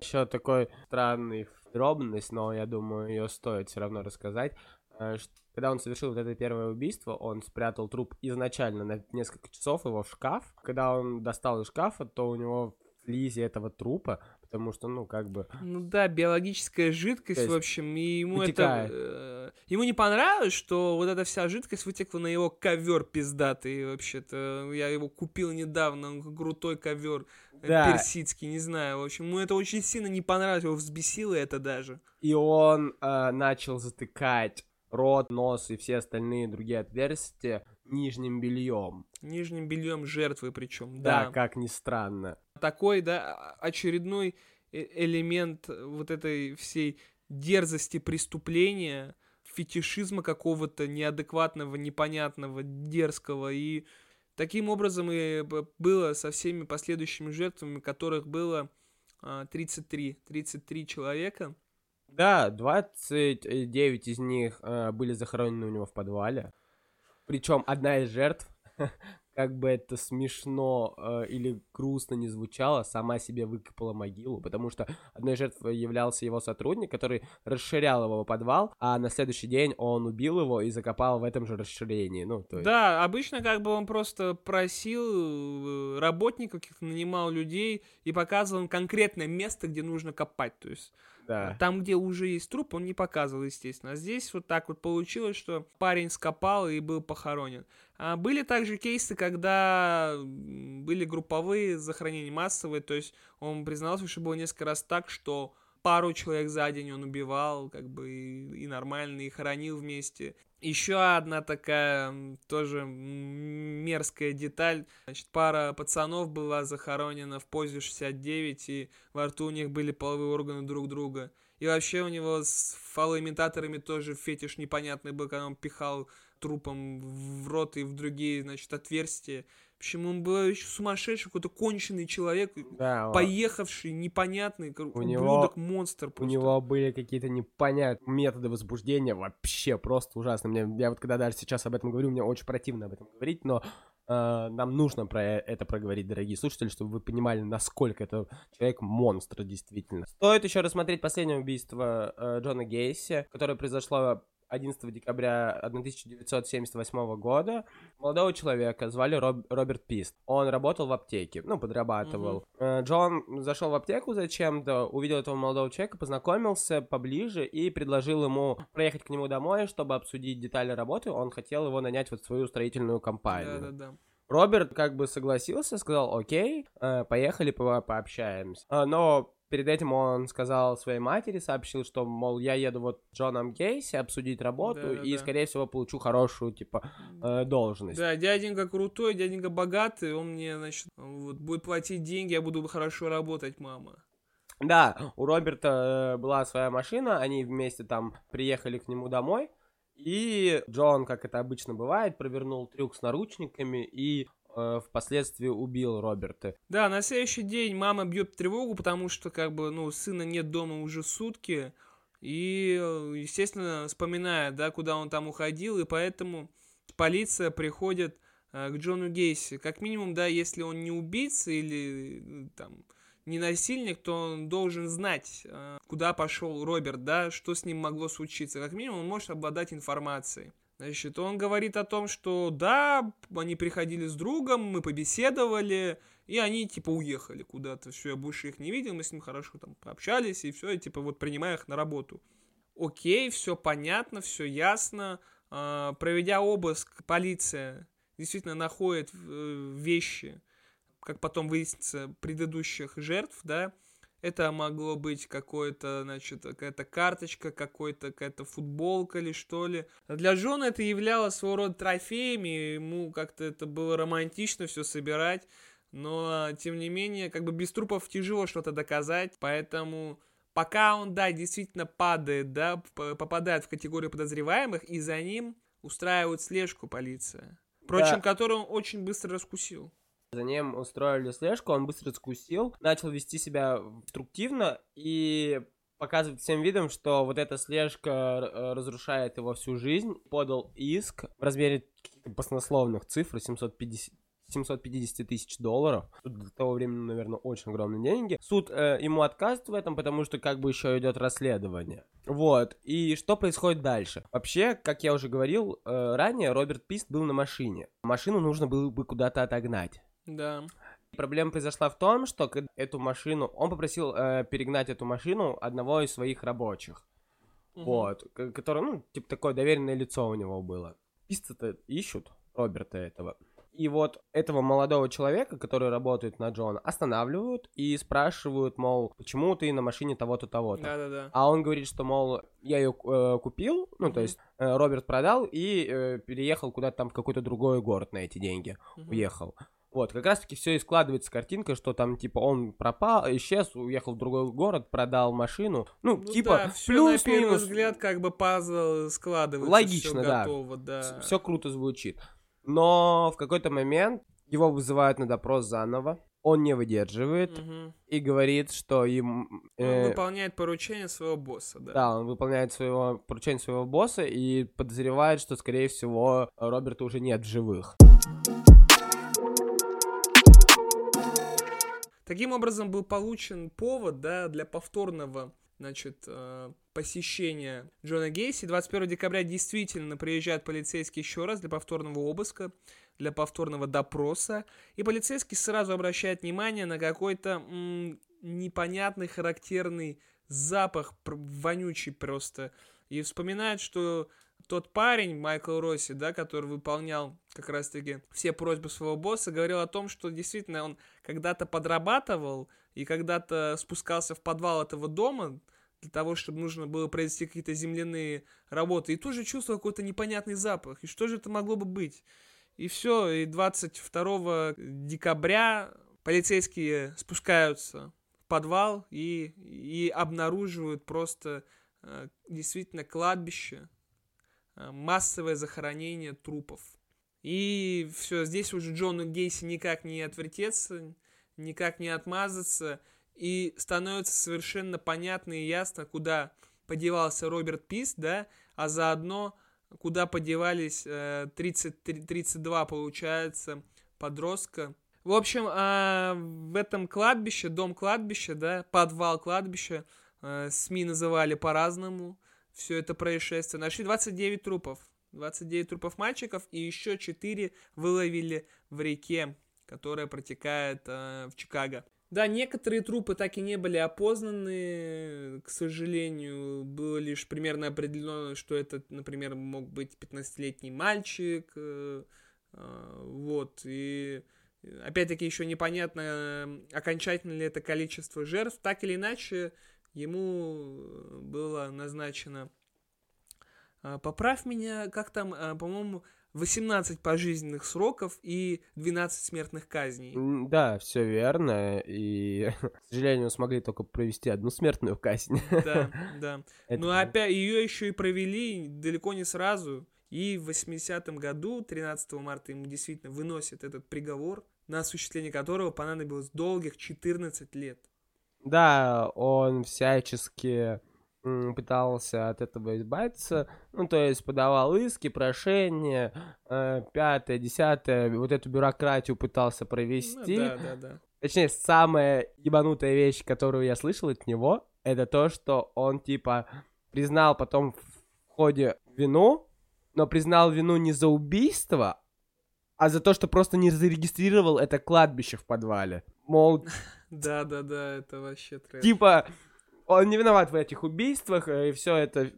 [SPEAKER 2] Еще такой странный дробность, но я думаю, ее стоит все равно рассказать. Э, когда он совершил вот это первое убийство, он спрятал труп изначально на несколько часов его в шкаф. Когда он достал из шкафа, то у него в слизи этого трупа, потому что, ну, как бы...
[SPEAKER 1] Ну да, биологическая жидкость, в общем, и ему вытекает. это... Э, ему не понравилось, что вот эта вся жидкость вытекла на его ковер пиздатый, вообще-то. Я его купил недавно, он крутой ковер э, да. персидский, не знаю. В общем, ему это очень сильно не понравилось, его взбесило это даже.
[SPEAKER 2] И он э, начал затыкать рот, нос и все остальные другие отверстия нижним бельем.
[SPEAKER 1] Нижним бельем жертвы причем,
[SPEAKER 2] да. Да, как ни странно.
[SPEAKER 1] Такой, да, очередной э, элемент вот этой всей дерзости преступления, фетишизма какого-то неадекватного, непонятного, дерзкого. И таким образом и было со всеми последующими жертвами, которых было 33, а, 33 человека.
[SPEAKER 2] Да, 29 из них э, были захоронены у него в подвале. Причем одна из жертв, [LAUGHS] как бы это смешно э, или грустно не звучало, сама себе выкопала могилу, потому что одной из жертв являлся его сотрудник, который расширял его подвал, а на следующий день он убил его и закопал в этом же расширении. Ну, то есть...
[SPEAKER 1] Да, обычно как бы он просто просил э, работников, каких-то нанимал людей и показывал им конкретное место, где нужно копать. То есть
[SPEAKER 2] да.
[SPEAKER 1] Там, где уже есть труп, он не показывал, естественно. А здесь вот так вот получилось, что парень скопал и был похоронен. А были также кейсы, когда были групповые захоронения массовые, то есть он признался, что было несколько раз так, что пару человек за день он убивал, как бы и, нормально, и хоронил вместе. Еще одна такая тоже мерзкая деталь. Значит, пара пацанов была захоронена в позе 69, и во рту у них были половые органы друг друга. И вообще у него с фалоимитаторами тоже фетиш непонятный был, когда он пихал трупом в рот и в другие, значит, отверстия. Общем, он был еще сумасшедший, какой-то конченый человек, да, поехавший, непонятный, у ублюдок, него, монстр
[SPEAKER 2] просто. У него были какие-то непонятные методы возбуждения, вообще просто ужасно. Мне, я вот когда даже сейчас об этом говорю, мне очень противно об этом говорить, но э, нам нужно про это проговорить, дорогие слушатели, чтобы вы понимали, насколько это человек монстр действительно. Стоит еще рассмотреть последнее убийство э, Джона Гейси, которое произошло 11 декабря 1978 года молодого человека звали Роб, Роберт Пист. Он работал в аптеке, ну, подрабатывал. Mm-hmm. Джон зашел в аптеку зачем-то, увидел этого молодого человека, познакомился поближе и предложил ему проехать к нему домой, чтобы обсудить детали работы. Он хотел его нанять в свою строительную компанию.
[SPEAKER 1] Да-да-да.
[SPEAKER 2] Роберт как бы согласился, сказал, окей, э, поехали по пообщаемся. Но Перед этим он сказал своей матери, сообщил, что, мол, я еду вот с Джоном Гейси обсудить работу
[SPEAKER 1] Да, да,
[SPEAKER 2] и,
[SPEAKER 1] да.
[SPEAKER 2] скорее всего, получу хорошую, типа, э, должность.
[SPEAKER 1] Да, дяденька крутой, дяденька богатый, он мне, значит, вот, будет платить деньги, я буду хорошо работать, мама.
[SPEAKER 2] Да, у Роберта э, была своя машина, они вместе там приехали к нему домой, и Джон, как это обычно бывает, провернул трюк с наручниками и э, впоследствии убил Роберта.
[SPEAKER 1] Да, на следующий день мама бьет тревогу, потому что, как бы, ну, сына нет дома уже сутки, и, э, естественно, вспоминает, да, куда он там уходил, и поэтому полиция приходит э, к Джону Гейси. Как минимум, да, если он не убийца или, э, там, не насильник, то он должен знать, э, куда пошел Роберт, да, что с ним могло случиться. Как минимум, он может обладать информацией. Значит, он говорит о том, что да, они приходили с другом, мы побеседовали, и они, типа, уехали куда-то. Все, я больше их не видел, мы с ним хорошо там пообщались, и все, и, типа, вот принимаю их на работу. Окей, все понятно, все ясно. А, проведя обыск, полиция действительно находит э, вещи, как потом выяснится, предыдущих жертв, да, это могло быть какое-то, значит, какая-то карточка, какой-то, какая-то футболка или что ли. Для Джона это являлось своего рода трофеем, и ему как-то это было романтично все собирать. Но, тем не менее, как бы без трупов тяжело что-то доказать, поэтому пока он, да, действительно падает, да, попадает в категорию подозреваемых, и за ним устраивают слежку полиция. Впрочем,
[SPEAKER 2] Да.
[SPEAKER 1] которую он очень быстро раскусил.
[SPEAKER 2] За ним устроили слежку, он быстро скусил, начал вести себя конструктивно и показывает всем видом, что вот эта слежка э, разрушает его всю жизнь. Подал иск в размере баснословных цифр, 750 750 тысяч долларов. Тут Для того времени, наверное, очень огромные деньги. Суд э, ему отказывает в этом, потому что как бы еще идет расследование. Вот. И что происходит дальше? Вообще, как я уже говорил э, ранее, Роберт Пист был на машине. Машину нужно было бы куда-то отогнать.
[SPEAKER 1] Да.
[SPEAKER 2] Проблема произошла в том, что эту машину, он попросил э, перегнать эту машину одного из своих рабочих,
[SPEAKER 1] Мгм.
[SPEAKER 2] вот, который, ну, типа такое доверенное лицо у него было. Писцы-то ищут Роберта этого. И вот этого молодого человека, который работает на Джона, останавливают и спрашивают, мол, почему ты на машине того-то, того-то.
[SPEAKER 1] Да-да-да.
[SPEAKER 2] А он говорит, что, мол, я ее купил, ну, то
[SPEAKER 1] Мгм.
[SPEAKER 2] есть э, Роберт продал и э, переехал куда-то там в какой-то другой город на эти деньги
[SPEAKER 1] Мгм.
[SPEAKER 2] уехал. Вот, как раз таки все и складывается картинка, что там, типа, он пропал, исчез, уехал в другой город, продал машину. Ну,
[SPEAKER 1] Ну
[SPEAKER 2] типа,
[SPEAKER 1] да, всё на первый
[SPEAKER 2] плюс-минус.
[SPEAKER 1] взгляд как бы пазл складывается.
[SPEAKER 2] Логично, да.
[SPEAKER 1] готово, да.
[SPEAKER 2] Все круто звучит. Но в какой-то момент его вызывают на допрос заново. Он не выдерживает
[SPEAKER 1] Мгм.
[SPEAKER 2] и говорит, что им...
[SPEAKER 1] Он
[SPEAKER 2] э,
[SPEAKER 1] выполняет поручение своего босса, да.
[SPEAKER 2] Да, он выполняет своего поручение своего босса и подозревает, что, скорее всего, Роберта уже нет в живых.
[SPEAKER 1] Таким образом был получен повод, да, для повторного, значит, э, посещения Джона Гейси. 21 декабря действительно приезжает полицейский еще раз для повторного обыска, для повторного допроса. И полицейский сразу обращает внимание на какой-то непонятный, характерный запах, вонючий просто. И вспоминает, что тот парень, Майкл Росси, да, который выполнял как раз-таки все просьбы своего босса, говорил о том, что действительно он когда-то подрабатывал и когда-то спускался в подвал этого дома для того, чтобы нужно было произвести какие-то земляные работы, и тоже чувствовал какой-то непонятный запах. И что же это могло бы быть? И все, и 22 декабря полицейские спускаются в подвал и, и обнаруживают просто э, действительно кладбище, массовое захоронение трупов. И все, здесь уже Джону Гейси никак не отвертеться, никак не отмазаться, и становится совершенно понятно и ясно, куда подевался Роберт Пис, да, а заодно куда подевались э, 33, 32, получается, подростка. В общем, а, в этом кладбище, дом кладбища, да, подвал кладбища, э, СМИ называли по-разному все это происшествие. Нашли 29 трупов. 29 трупов мальчиков и еще 4 выловили в реке, которая протекает э, в Чикаго. Да, некоторые трупы так и не были опознаны, к сожалению. Было лишь примерно определено, что это, например, мог быть 15-летний мальчик. э, э, вот, и опять-таки еще непонятно, э, окончательно ли это количество жертв. Так или иначе, ему было назначено а, поправь меня, как там, а, по-моему, 18 пожизненных сроков и 12 смертных казней.
[SPEAKER 2] Да, все верно. И, [LAUGHS] к сожалению, смогли только провести одну смертную казнь.
[SPEAKER 1] Да, да. [LAUGHS] Это... Но опять ее еще и провели далеко не сразу. И в 80-м году, 13 марта, ему действительно выносят этот приговор, на осуществление которого понадобилось долгих 14 лет.
[SPEAKER 2] Да, он всячески пытался от этого избавиться, ну, то есть подавал иски, прошения, э, пятое, десятое, вот эту бюрократию пытался провести.
[SPEAKER 1] Ну, да, да, да.
[SPEAKER 2] Точнее, самая ебанутая вещь, которую я слышал от него, это то, что он, типа, признал потом в ходе вину, но признал вину не за убийство, а за то, что просто не зарегистрировал это кладбище в подвале. Мол... [LAUGHS]
[SPEAKER 1] Да-да-да, это вообще
[SPEAKER 2] трэш. Типа, он не виноват в этих убийствах, э, и все это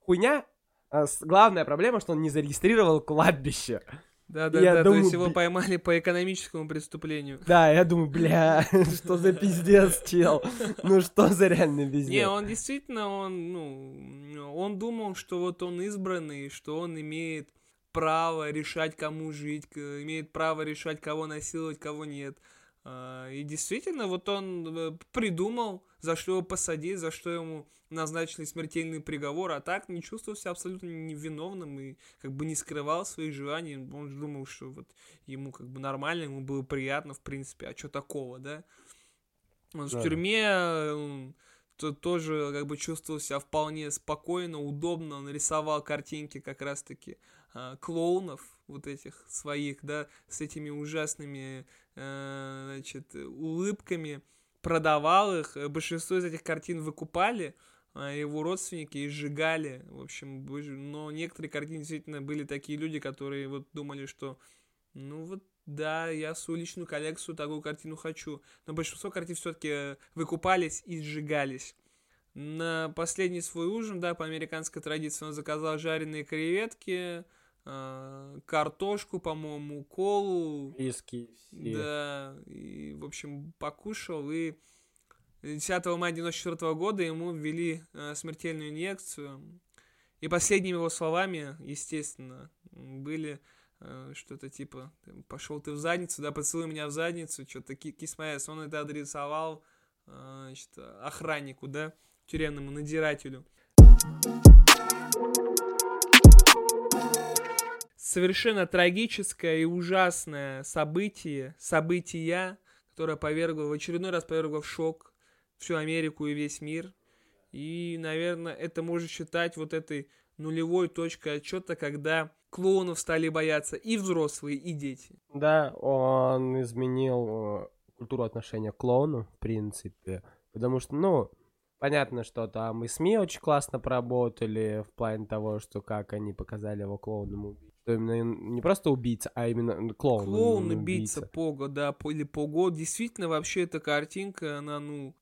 [SPEAKER 2] хуйня. А главная проблема, что он не зарегистрировал кладбище.
[SPEAKER 1] Да, да, я да, думаю, то есть его поймали по экономическому преступлению.
[SPEAKER 2] Да, я думаю, бля, [LAUGHS] что за пиздец, чел? Ну что за реальный [LAUGHS] пиздец?
[SPEAKER 1] Не, он действительно, он, ну, он думал, что вот он избранный, что он имеет право решать, кому жить, имеет право решать, кого насиловать, кого нет. А, и действительно, вот он э, придумал, за что его посадить, за что ему назначили смертельный приговор, а так не чувствовал себя абсолютно невиновным и как бы не скрывал своих желаний. Он думал, что вот ему как бы нормально, ему было приятно, в принципе, а что такого, да? Он да. в тюрьме он, то, тоже как бы чувствовал себя вполне спокойно, удобно, он рисовал картинки как раз-таки э, клоунов, вот этих своих, да, с этими ужасными, э, значит, улыбками, продавал их, большинство из этих картин выкупали, а его родственники и сжигали, в общем, но некоторые картины действительно были такие люди, которые вот думали, что, ну вот, да, я свою личную коллекцию такую картину хочу, но большинство картин все-таки выкупались и сжигались. На последний свой ужин, да, по американской традиции он заказал жареные креветки, э, картошку, по-моему, колу.
[SPEAKER 2] Виски.
[SPEAKER 1] Да, и, в общем, покушал, и 10 мая 94 года ему ввели э, смертельную инъекцию. И последними его словами, естественно, были э, что-то типа «пошел ты в задницу, да, поцелуй меня в задницу», что-то кисмаяс. Он это адресовал э, значит, охраннику, да, тюремному надзирателю совершенно трагическое и ужасное событие, события, которое повергло, в очередной раз повергло в шок всю Америку и весь мир. И, наверное, это можно считать вот этой нулевой точкой отчета, когда клоунов стали бояться и взрослые, и дети.
[SPEAKER 2] Да, он изменил э, культуру отношения к клоуну, в принципе. Потому что, ну, понятно, что там и СМИ очень классно поработали в плане того, что как они показали его клоуном что именно не просто убийца, а именно клоун.
[SPEAKER 1] Клоун, убийца, Пого, да, или Пого. Действительно, вообще эта картинка, она, ну,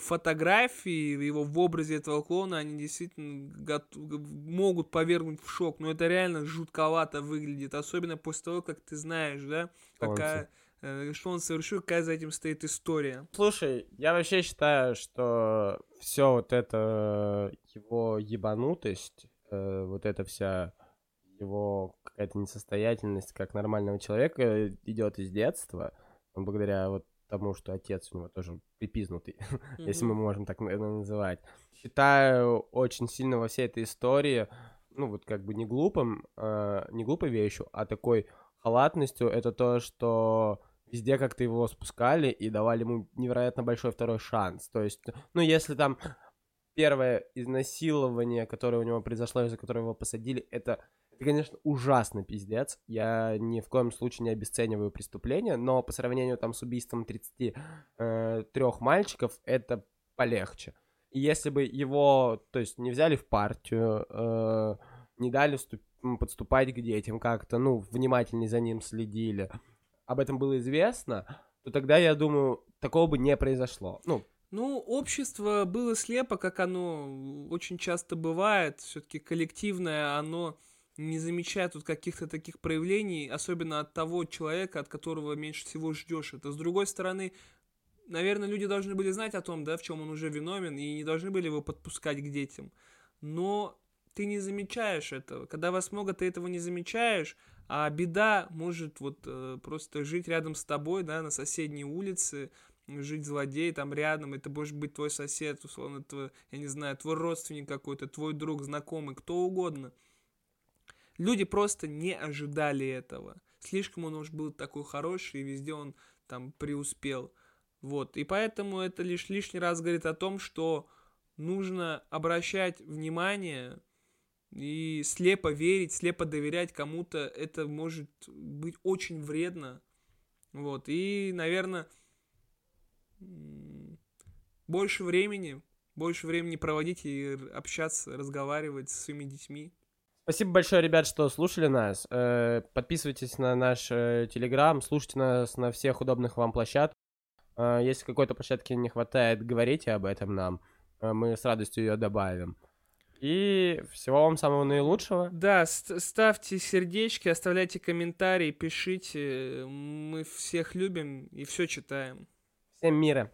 [SPEAKER 1] фотографии его в образе этого клоуна, они действительно готов, могут повергнуть в шок, но это реально жутковато выглядит, особенно после того, как ты знаешь, да, какая... Э, что он совершил, какая за этим стоит история.
[SPEAKER 2] Слушай, я вообще считаю, что все вот это его ебанутость, э, вот эта вся его какая-то несостоятельность как нормального человека идет из детства, благодаря вот тому, что отец у него тоже припизнутый, mm-hmm. [LAUGHS] если мы можем так называть. Считаю очень сильно во всей этой истории, ну вот как бы не глупым, э, не глупой вещью, а такой халатностью, это то, что везде как-то его спускали и давали ему невероятно большой второй шанс. То есть, ну если там первое изнасилование, которое у него произошло, из-за которого его посадили, это это, конечно, ужасный пиздец. Я ни в коем случае не обесцениваю преступление, но по сравнению там с убийством 33 э, мальчиков, это полегче. И если бы его, то есть, не взяли в партию, э, не дали подступать к детям как-то, ну, внимательнее за ним следили, об этом было известно, то тогда, я думаю, такого бы не произошло. Ну,
[SPEAKER 1] ну, общество было слепо, как оно очень часто бывает. Все-таки коллективное, оно не замечая тут каких-то таких проявлений, особенно от того человека, от которого меньше всего ждешь это. С другой стороны, наверное, люди должны были знать о том, да, в чем он уже виновен, и не должны были его подпускать к детям. Но ты не замечаешь этого. Когда вас много, ты этого не замечаешь, а беда может вот э, просто жить рядом с тобой, да, на соседней улице, жить злодей там рядом, это может быть твой сосед, условно, твой, я не знаю, твой родственник какой-то, твой друг, знакомый, кто угодно. Люди просто не ожидали этого. Слишком он уж был такой хороший, и везде он там преуспел. Вот, и поэтому это лишь лишний раз говорит о том, что нужно обращать внимание и слепо верить, слепо доверять кому-то, это может быть очень вредно. Вот, и, наверное, больше времени, больше времени проводить и общаться, разговаривать с своими детьми.
[SPEAKER 2] Спасибо большое, ребят, что слушали нас. Э, подписывайтесь на наш э, телеграм, слушайте нас на всех удобных вам площадках. Э, если какой-то площадки не хватает, говорите об этом нам. Мы с радостью ее добавим. И всего вам самого наилучшего.
[SPEAKER 1] Да, ставьте сердечки, оставляйте комментарии, пишите. Мы всех любим и все читаем.
[SPEAKER 2] Всем мира.